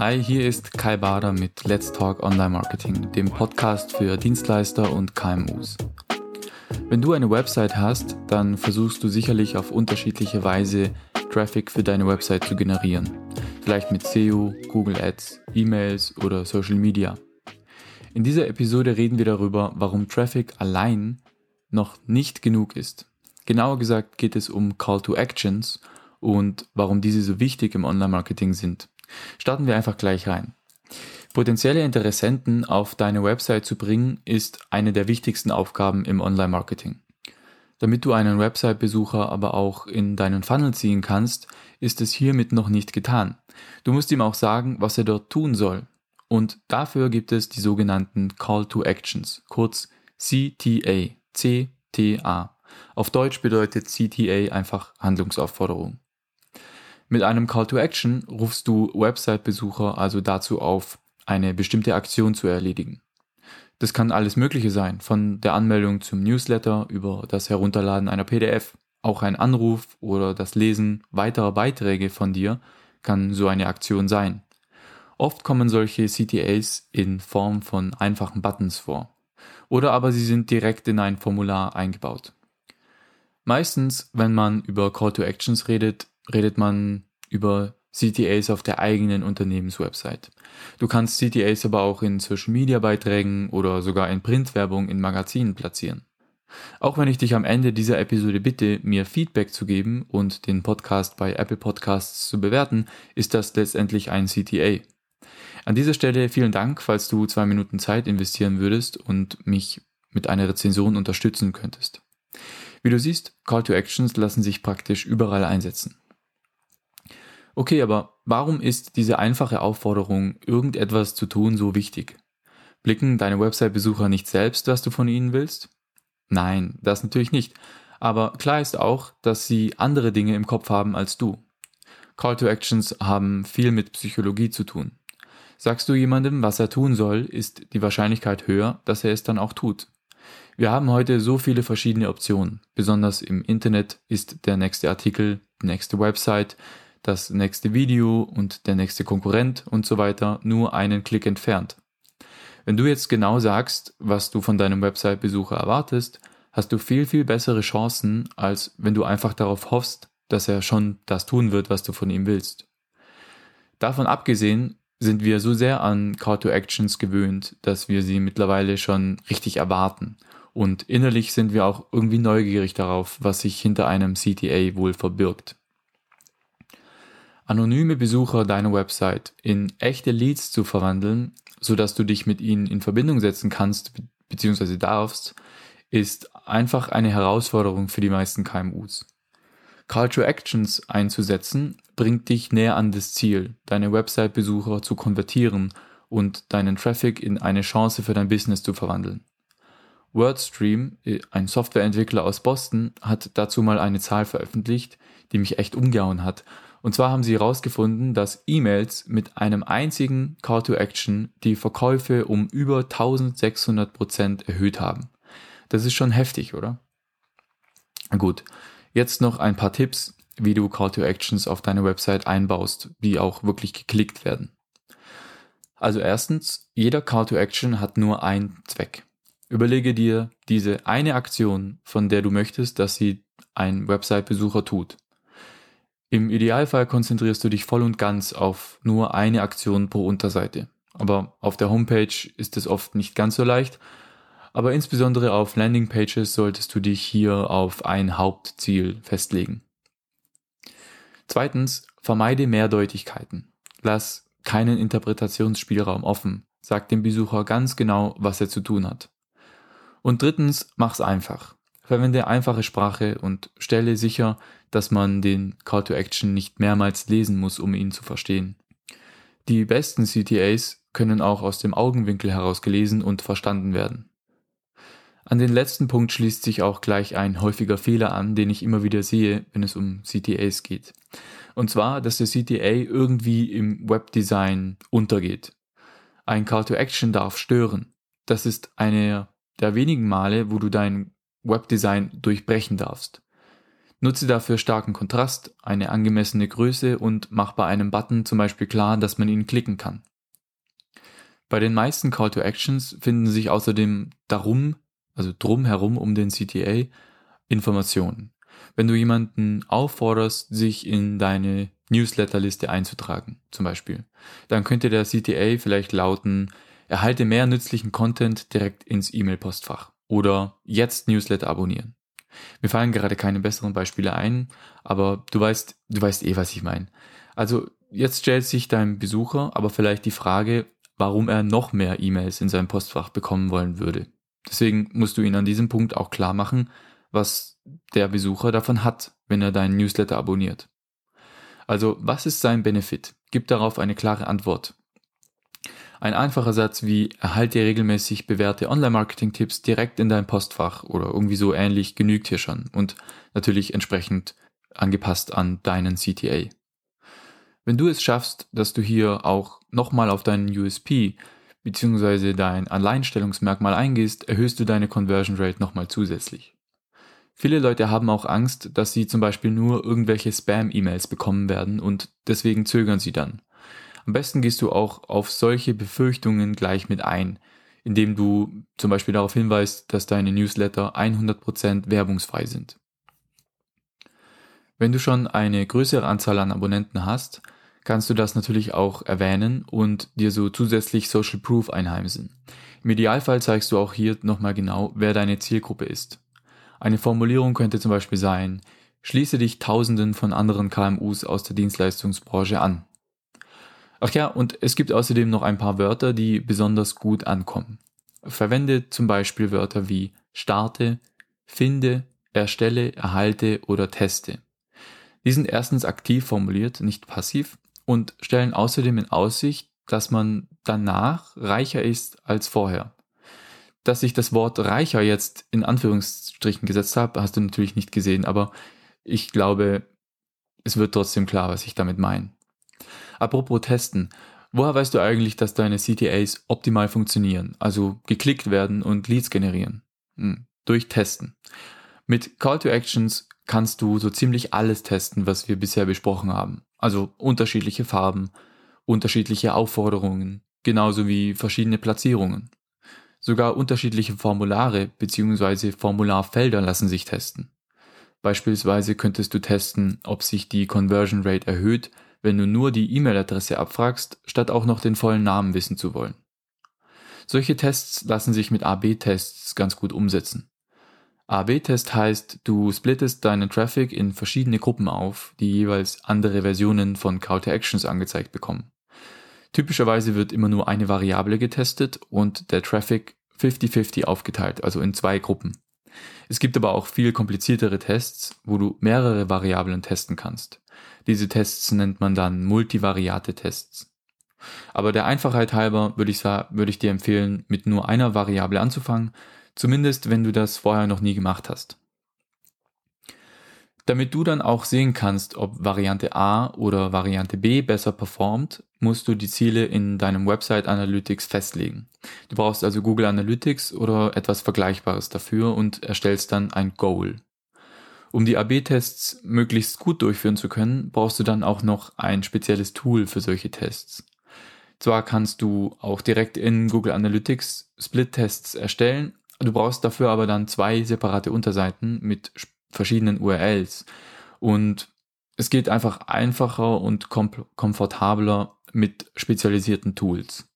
Hi, hier ist Kai Bader mit Let's Talk Online Marketing, dem Podcast für Dienstleister und KMUs. Wenn du eine Website hast, dann versuchst du sicherlich auf unterschiedliche Weise Traffic für deine Website zu generieren. Vielleicht mit SEO, Google Ads, E-Mails oder Social Media. In dieser Episode reden wir darüber, warum Traffic allein noch nicht genug ist. Genauer gesagt geht es um Call to Actions und warum diese so wichtig im Online-Marketing sind. Starten wir einfach gleich rein. Potenzielle Interessenten auf deine Website zu bringen, ist eine der wichtigsten Aufgaben im Online-Marketing. Damit du einen Website-Besucher aber auch in deinen Funnel ziehen kannst, ist es hiermit noch nicht getan. Du musst ihm auch sagen, was er dort tun soll. Und dafür gibt es die sogenannten Call to Actions, kurz CTA, CTA. Auf Deutsch bedeutet CTA einfach Handlungsaufforderung. Mit einem Call to Action rufst du Website-Besucher also dazu auf, eine bestimmte Aktion zu erledigen. Das kann alles Mögliche sein, von der Anmeldung zum Newsletter über das Herunterladen einer PDF, auch ein Anruf oder das Lesen weiterer Beiträge von dir kann so eine Aktion sein. Oft kommen solche CTAs in Form von einfachen Buttons vor. Oder aber sie sind direkt in ein Formular eingebaut. Meistens, wenn man über Call to Actions redet, redet man über CTAs auf der eigenen Unternehmenswebsite. Du kannst CTAs aber auch in Social Media Beiträgen oder sogar in Printwerbung in Magazinen platzieren. Auch wenn ich dich am Ende dieser Episode bitte, mir Feedback zu geben und den Podcast bei Apple Podcasts zu bewerten, ist das letztendlich ein CTA. An dieser Stelle vielen Dank, falls du zwei Minuten Zeit investieren würdest und mich mit einer Rezension unterstützen könntest. Wie du siehst, Call to Actions lassen sich praktisch überall einsetzen. Okay, aber warum ist diese einfache Aufforderung, irgendetwas zu tun, so wichtig? Blicken deine Website-Besucher nicht selbst, was du von ihnen willst? Nein, das natürlich nicht. Aber klar ist auch, dass sie andere Dinge im Kopf haben als du. Call to Actions haben viel mit Psychologie zu tun. Sagst du jemandem, was er tun soll, ist die Wahrscheinlichkeit höher, dass er es dann auch tut. Wir haben heute so viele verschiedene Optionen. Besonders im Internet ist der nächste Artikel, die nächste Website, das nächste Video und der nächste Konkurrent und so weiter nur einen Klick entfernt. Wenn du jetzt genau sagst, was du von deinem Website-Besucher erwartest, hast du viel, viel bessere Chancen, als wenn du einfach darauf hoffst, dass er schon das tun wird, was du von ihm willst. Davon abgesehen sind wir so sehr an Call to Actions gewöhnt, dass wir sie mittlerweile schon richtig erwarten. Und innerlich sind wir auch irgendwie neugierig darauf, was sich hinter einem CTA wohl verbirgt anonyme Besucher deiner Website in echte Leads zu verwandeln, sodass du dich mit ihnen in Verbindung setzen kannst bzw. darfst, ist einfach eine Herausforderung für die meisten KMUs. Call to Actions einzusetzen bringt dich näher an das Ziel, deine Website-Besucher zu konvertieren und deinen Traffic in eine Chance für dein Business zu verwandeln. WordStream, ein Softwareentwickler aus Boston, hat dazu mal eine Zahl veröffentlicht, die mich echt umgehauen hat und zwar haben sie herausgefunden, dass E-Mails mit einem einzigen Call to Action die Verkäufe um über 1600 Prozent erhöht haben. Das ist schon heftig, oder? Gut, jetzt noch ein paar Tipps, wie du Call to Actions auf deine Website einbaust, die auch wirklich geklickt werden. Also erstens, jeder Call to Action hat nur einen Zweck. Überlege dir diese eine Aktion, von der du möchtest, dass sie ein Website-Besucher tut. Im Idealfall konzentrierst du dich voll und ganz auf nur eine Aktion pro Unterseite. Aber auf der Homepage ist es oft nicht ganz so leicht. Aber insbesondere auf Landingpages solltest du dich hier auf ein Hauptziel festlegen. Zweitens, vermeide Mehrdeutigkeiten. Lass keinen Interpretationsspielraum offen. Sag dem Besucher ganz genau, was er zu tun hat. Und drittens, mach's einfach. Verwende einfache Sprache und stelle sicher, dass man den Call to Action nicht mehrmals lesen muss, um ihn zu verstehen. Die besten CTAs können auch aus dem Augenwinkel heraus gelesen und verstanden werden. An den letzten Punkt schließt sich auch gleich ein häufiger Fehler an, den ich immer wieder sehe, wenn es um CTAs geht. Und zwar, dass der CTA irgendwie im Webdesign untergeht. Ein Call to Action darf stören. Das ist eine der wenigen Male, wo du dein Webdesign durchbrechen darfst. Nutze dafür starken Kontrast, eine angemessene Größe und mach bei einem Button zum Beispiel klar, dass man ihn klicken kann. Bei den meisten Call to Actions finden sich außerdem darum, also drum herum um den CTA, Informationen. Wenn du jemanden aufforderst, sich in deine Newsletterliste einzutragen, zum Beispiel, dann könnte der CTA vielleicht lauten, erhalte mehr nützlichen Content direkt ins E-Mail-Postfach oder jetzt Newsletter abonnieren. Mir fallen gerade keine besseren Beispiele ein, aber du weißt, du weißt eh, was ich meine. Also jetzt stellt sich dein Besucher aber vielleicht die Frage, warum er noch mehr E-Mails in seinem Postfach bekommen wollen würde. Deswegen musst du ihn an diesem Punkt auch klar machen, was der Besucher davon hat, wenn er deinen Newsletter abonniert. Also, was ist sein Benefit? Gib darauf eine klare Antwort. Ein einfacher Satz wie erhalte regelmäßig bewährte Online-Marketing-Tipps direkt in dein Postfach oder irgendwie so ähnlich genügt hier schon und natürlich entsprechend angepasst an deinen CTA. Wenn du es schaffst, dass du hier auch nochmal auf deinen USP bzw. dein Alleinstellungsmerkmal eingehst, erhöhst du deine Conversion Rate nochmal zusätzlich. Viele Leute haben auch Angst, dass sie zum Beispiel nur irgendwelche Spam-E-Mails bekommen werden und deswegen zögern sie dann. Am besten gehst du auch auf solche Befürchtungen gleich mit ein, indem du zum Beispiel darauf hinweist, dass deine Newsletter 100% werbungsfrei sind. Wenn du schon eine größere Anzahl an Abonnenten hast, kannst du das natürlich auch erwähnen und dir so zusätzlich Social Proof einheimsen. Im Idealfall zeigst du auch hier nochmal genau, wer deine Zielgruppe ist. Eine Formulierung könnte zum Beispiel sein, schließe dich Tausenden von anderen KMUs aus der Dienstleistungsbranche an. Ach ja, und es gibt außerdem noch ein paar Wörter, die besonders gut ankommen. Verwende zum Beispiel Wörter wie starte, finde, erstelle, erhalte oder teste. Die sind erstens aktiv formuliert, nicht passiv, und stellen außerdem in Aussicht, dass man danach reicher ist als vorher. Dass ich das Wort reicher jetzt in Anführungsstrichen gesetzt habe, hast du natürlich nicht gesehen, aber ich glaube, es wird trotzdem klar, was ich damit meine. Apropos Testen. Woher weißt du eigentlich, dass deine CTAs optimal funktionieren, also geklickt werden und Leads generieren? Hm, durch Testen. Mit Call to Actions kannst du so ziemlich alles testen, was wir bisher besprochen haben. Also unterschiedliche Farben, unterschiedliche Aufforderungen, genauso wie verschiedene Platzierungen. Sogar unterschiedliche Formulare bzw. Formularfelder lassen sich testen. Beispielsweise könntest du testen, ob sich die Conversion Rate erhöht, wenn du nur die E-Mail-Adresse abfragst, statt auch noch den vollen Namen wissen zu wollen. Solche Tests lassen sich mit AB-Tests ganz gut umsetzen. AB-Test heißt, du splittest deinen Traffic in verschiedene Gruppen auf, die jeweils andere Versionen von Call to Actions angezeigt bekommen. Typischerweise wird immer nur eine Variable getestet und der Traffic 50-50 aufgeteilt, also in zwei Gruppen. Es gibt aber auch viel kompliziertere Tests, wo du mehrere Variablen testen kannst. Diese Tests nennt man dann Multivariate-Tests. Aber der Einfachheit halber würde ich, würde ich dir empfehlen, mit nur einer Variable anzufangen, zumindest wenn du das vorher noch nie gemacht hast. Damit du dann auch sehen kannst, ob Variante A oder Variante B besser performt, musst du die Ziele in deinem Website Analytics festlegen. Du brauchst also Google Analytics oder etwas Vergleichbares dafür und erstellst dann ein Goal. Um die AB-Tests möglichst gut durchführen zu können, brauchst du dann auch noch ein spezielles Tool für solche Tests. Zwar kannst du auch direkt in Google Analytics Split-Tests erstellen, du brauchst dafür aber dann zwei separate Unterseiten mit verschiedenen URLs. Und es geht einfach einfacher und komfortabler mit spezialisierten Tools.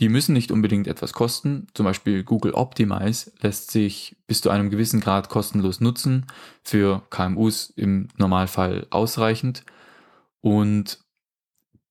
Die müssen nicht unbedingt etwas kosten. Zum Beispiel Google Optimize lässt sich bis zu einem gewissen Grad kostenlos nutzen. Für KMUs im Normalfall ausreichend. Und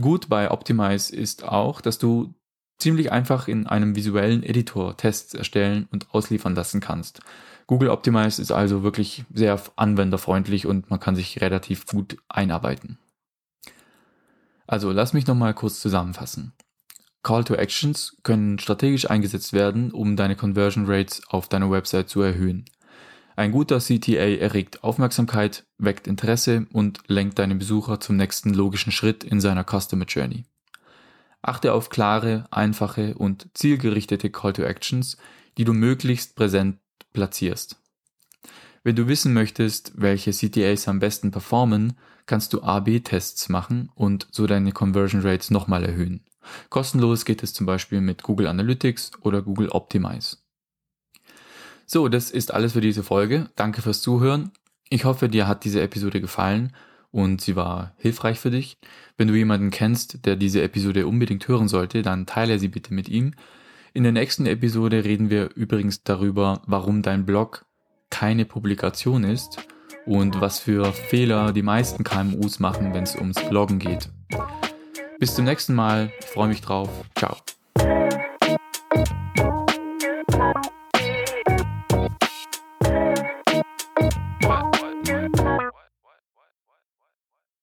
gut bei Optimize ist auch, dass du ziemlich einfach in einem visuellen Editor Tests erstellen und ausliefern lassen kannst. Google Optimize ist also wirklich sehr anwenderfreundlich und man kann sich relativ gut einarbeiten. Also lass mich nochmal kurz zusammenfassen. Call to Actions können strategisch eingesetzt werden, um deine Conversion Rates auf deiner Website zu erhöhen. Ein guter CTA erregt Aufmerksamkeit, weckt Interesse und lenkt deine Besucher zum nächsten logischen Schritt in seiner Customer Journey. Achte auf klare, einfache und zielgerichtete Call to Actions, die du möglichst präsent platzierst. Wenn du wissen möchtest, welche CTAs am besten performen, kannst du A-B-Tests machen und so deine Conversion Rates nochmal erhöhen. Kostenlos geht es zum Beispiel mit Google Analytics oder Google Optimize. So, das ist alles für diese Folge. Danke fürs Zuhören. Ich hoffe, dir hat diese Episode gefallen und sie war hilfreich für dich. Wenn du jemanden kennst, der diese Episode unbedingt hören sollte, dann teile sie bitte mit ihm. In der nächsten Episode reden wir übrigens darüber, warum dein Blog keine Publikation ist und was für Fehler die meisten KMUs machen, wenn es ums Bloggen geht. Bis zum nächsten Mal, ich freue mich drauf. Ciao.